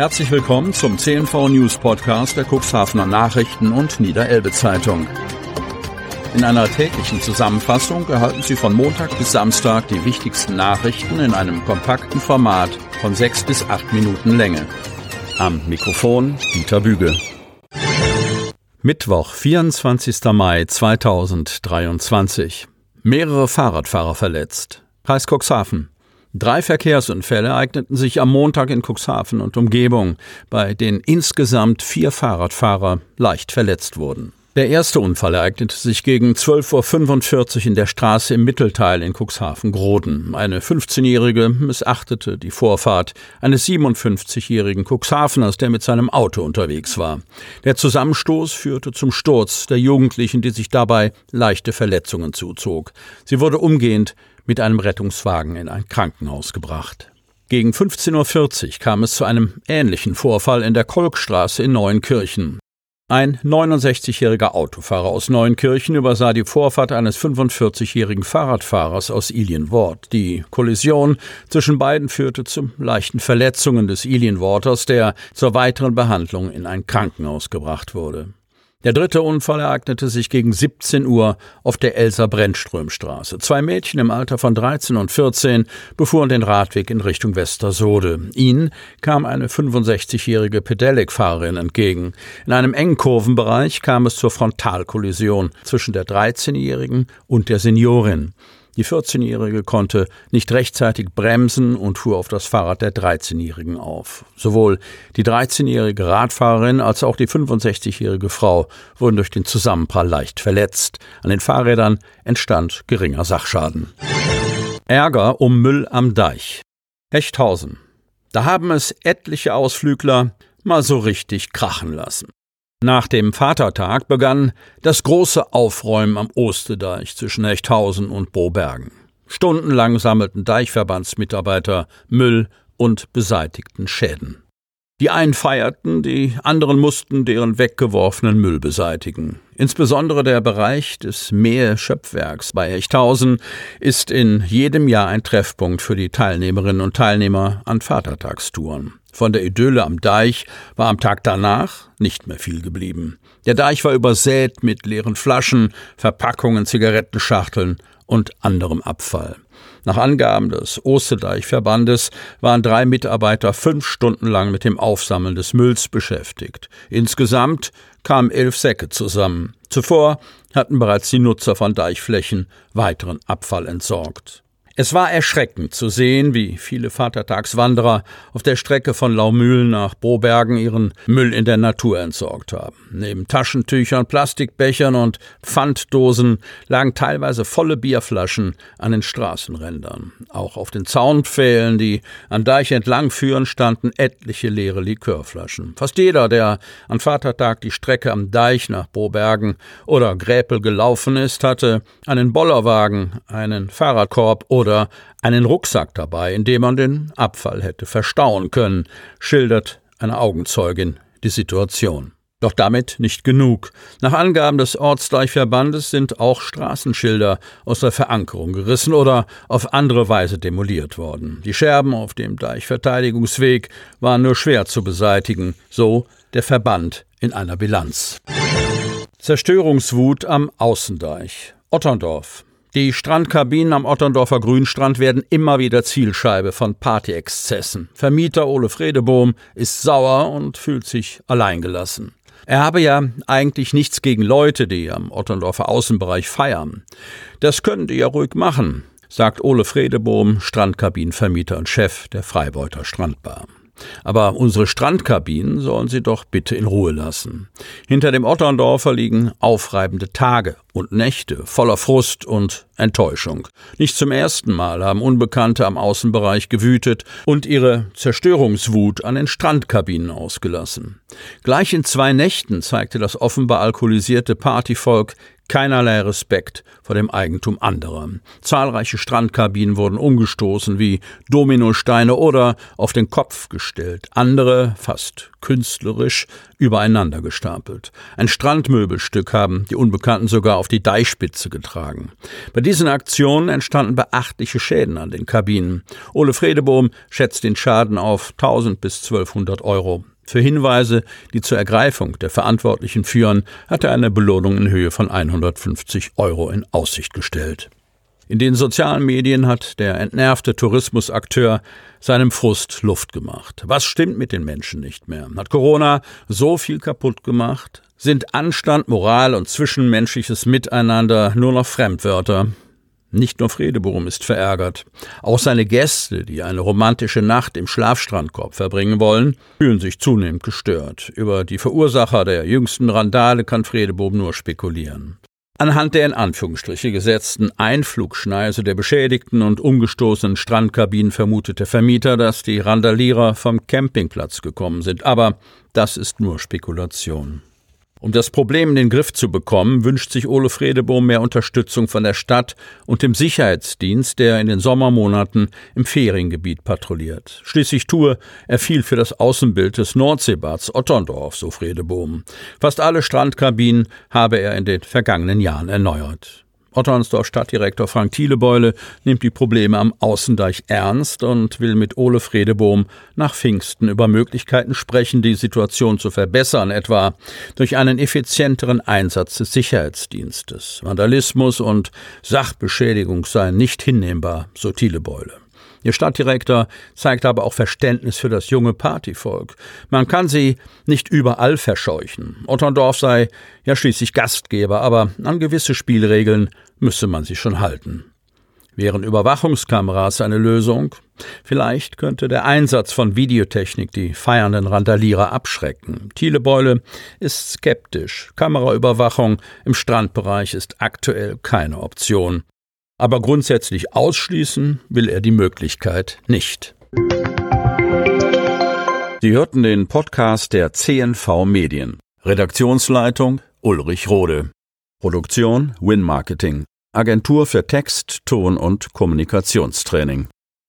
Herzlich willkommen zum CNV News Podcast der Cuxhavener Nachrichten und Niederelbe Zeitung. In einer täglichen Zusammenfassung erhalten Sie von Montag bis Samstag die wichtigsten Nachrichten in einem kompakten Format von sechs bis acht Minuten Länge. Am Mikrofon Dieter Büge. Mittwoch, 24. Mai 2023. Mehrere Fahrradfahrer verletzt. Kreis Cuxhaven. Drei Verkehrsunfälle ereigneten sich am Montag in Cuxhaven und Umgebung, bei denen insgesamt vier Fahrradfahrer leicht verletzt wurden. Der erste Unfall ereignete sich gegen 12.45 Uhr in der Straße im Mittelteil in Cuxhaven-Groden. Eine 15-Jährige missachtete die Vorfahrt eines 57-jährigen Cuxhaveners, der mit seinem Auto unterwegs war. Der Zusammenstoß führte zum Sturz der Jugendlichen, die sich dabei leichte Verletzungen zuzog. Sie wurde umgehend mit einem Rettungswagen in ein Krankenhaus gebracht. Gegen 15.40 Uhr kam es zu einem ähnlichen Vorfall in der Kolkstraße in Neuenkirchen. Ein 69-jähriger Autofahrer aus Neuenkirchen übersah die Vorfahrt eines 45-jährigen Fahrradfahrers aus Ilienwort. Die Kollision zwischen beiden führte zu leichten Verletzungen des Ilienworters, der zur weiteren Behandlung in ein Krankenhaus gebracht wurde. Der dritte Unfall ereignete sich gegen 17 Uhr auf der Elser Brennströmstraße. Zwei Mädchen im Alter von 13 und 14 befuhren den Radweg in Richtung Westersode. Ihnen kam eine 65-jährige Pedelec-Fahrerin entgegen. In einem engen Kurvenbereich kam es zur Frontalkollision zwischen der 13-jährigen und der Seniorin. Die 14-Jährige konnte nicht rechtzeitig bremsen und fuhr auf das Fahrrad der 13-Jährigen auf. Sowohl die 13-jährige Radfahrerin als auch die 65-jährige Frau wurden durch den Zusammenprall leicht verletzt. An den Fahrrädern entstand geringer Sachschaden. Ärger um Müll am Deich. Hechthausen. Da haben es etliche Ausflügler mal so richtig krachen lassen. Nach dem Vatertag begann das große Aufräumen am Ostedeich zwischen Echthausen und Bobergen. Stundenlang sammelten Deichverbandsmitarbeiter Müll und beseitigten Schäden. Die einen feierten, die anderen mussten deren weggeworfenen Müll beseitigen. Insbesondere der Bereich des Mähe-Schöpfwerks bei Echthausen ist in jedem Jahr ein Treffpunkt für die Teilnehmerinnen und Teilnehmer an Vatertagstouren. Von der Idylle am Deich war am Tag danach nicht mehr viel geblieben. Der Deich war übersät mit leeren Flaschen, Verpackungen, Zigarettenschachteln und anderem Abfall. Nach Angaben des Osterdeichverbandes waren drei Mitarbeiter fünf Stunden lang mit dem Aufsammeln des Mülls beschäftigt. Insgesamt kamen elf Säcke zusammen. Zuvor hatten bereits die Nutzer von Deichflächen weiteren Abfall entsorgt. Es war erschreckend zu sehen, wie viele Vatertagswanderer auf der Strecke von Laumühlen nach Brobergen ihren Müll in der Natur entsorgt haben. Neben Taschentüchern, Plastikbechern und Pfanddosen lagen teilweise volle Bierflaschen an den Straßenrändern. Auch auf den Zaunpfählen, die an Deich entlang führen, standen etliche leere Likörflaschen. Fast jeder, der an Vatertag die Strecke am Deich nach Brobergen oder Gräpel gelaufen ist, hatte einen Bollerwagen, einen Fahrradkorb oder oder einen Rucksack dabei, in dem man den Abfall hätte verstauen können, schildert eine Augenzeugin die Situation. Doch damit nicht genug. Nach Angaben des Ortsdeichverbandes sind auch Straßenschilder aus der Verankerung gerissen oder auf andere Weise demoliert worden. Die Scherben auf dem Deichverteidigungsweg waren nur schwer zu beseitigen, so der Verband in einer Bilanz. Zerstörungswut am Außendeich. Otterndorf. Die Strandkabinen am Otterndorfer Grünstrand werden immer wieder Zielscheibe von Partyexzessen. Vermieter Ole Fredebohm ist sauer und fühlt sich alleingelassen. Er habe ja eigentlich nichts gegen Leute, die am Otterndorfer Außenbereich feiern. Das können die ja ruhig machen, sagt Ole Fredebohm, Strandkabinenvermieter und Chef der Freibeuter Strandbar. Aber unsere Strandkabinen sollen sie doch bitte in Ruhe lassen. Hinter dem Otterndorfer liegen aufreibende Tage und Nächte voller Frust und Enttäuschung. Nicht zum ersten Mal haben Unbekannte am Außenbereich gewütet und ihre Zerstörungswut an den Strandkabinen ausgelassen. Gleich in zwei Nächten zeigte das offenbar alkoholisierte Partyvolk keinerlei Respekt vor dem Eigentum anderer. Zahlreiche Strandkabinen wurden umgestoßen wie Dominosteine oder auf den Kopf gestellt, andere fast künstlerisch übereinander gestapelt. Ein Strandmöbelstück haben die Unbekannten sogar auf die Deichspitze getragen. Bei diesen Aktionen entstanden beachtliche Schäden an den Kabinen. Ole Fredebohm schätzt den Schaden auf 1000 bis 1200 Euro. Für Hinweise, die zur Ergreifung der Verantwortlichen führen, hat er eine Belohnung in Höhe von 150 Euro in Aussicht gestellt. In den sozialen Medien hat der entnervte Tourismusakteur seinem Frust Luft gemacht. Was stimmt mit den Menschen nicht mehr? Hat Corona so viel kaputt gemacht? Sind Anstand, Moral und zwischenmenschliches Miteinander nur noch Fremdwörter? Nicht nur Fredebohm ist verärgert. Auch seine Gäste, die eine romantische Nacht im Schlafstrandkorb verbringen wollen, fühlen sich zunehmend gestört. Über die Verursacher der jüngsten Randale kann Fredebohm nur spekulieren. Anhand der in Anführungsstriche gesetzten Einflugschneise der beschädigten und umgestoßenen Strandkabinen vermutet der Vermieter, dass die Randalierer vom Campingplatz gekommen sind. Aber das ist nur Spekulation. Um das Problem in den Griff zu bekommen, wünscht sich Ole Fredebohm mehr Unterstützung von der Stadt und dem Sicherheitsdienst, der in den Sommermonaten im Feriengebiet patrouilliert. Schließlich tue er viel für das Außenbild des Nordseebads Otterndorf, so Fredebohm. Fast alle Strandkabinen habe er in den vergangenen Jahren erneuert. Otternsdorf Stadtdirektor Frank Thielebeule nimmt die Probleme am Außendeich ernst und will mit Ole Fredebohm nach Pfingsten über Möglichkeiten sprechen, die Situation zu verbessern, etwa durch einen effizienteren Einsatz des Sicherheitsdienstes. Vandalismus und Sachbeschädigung seien nicht hinnehmbar, so Thielebeule. Ihr Stadtdirektor zeigt aber auch Verständnis für das junge Partyvolk. Man kann sie nicht überall verscheuchen. Otterndorf sei ja schließlich Gastgeber, aber an gewisse Spielregeln müsse man sich schon halten. Wären Überwachungskameras eine Lösung? Vielleicht könnte der Einsatz von Videotechnik die feiernden Randalierer abschrecken. Thielebeule ist skeptisch. Kameraüberwachung im Strandbereich ist aktuell keine Option aber grundsätzlich ausschließen will er die Möglichkeit nicht. Sie hörten den Podcast der CNV Medien. Redaktionsleitung Ulrich Rode. Produktion Win Marketing. Agentur für Text, Ton und Kommunikationstraining.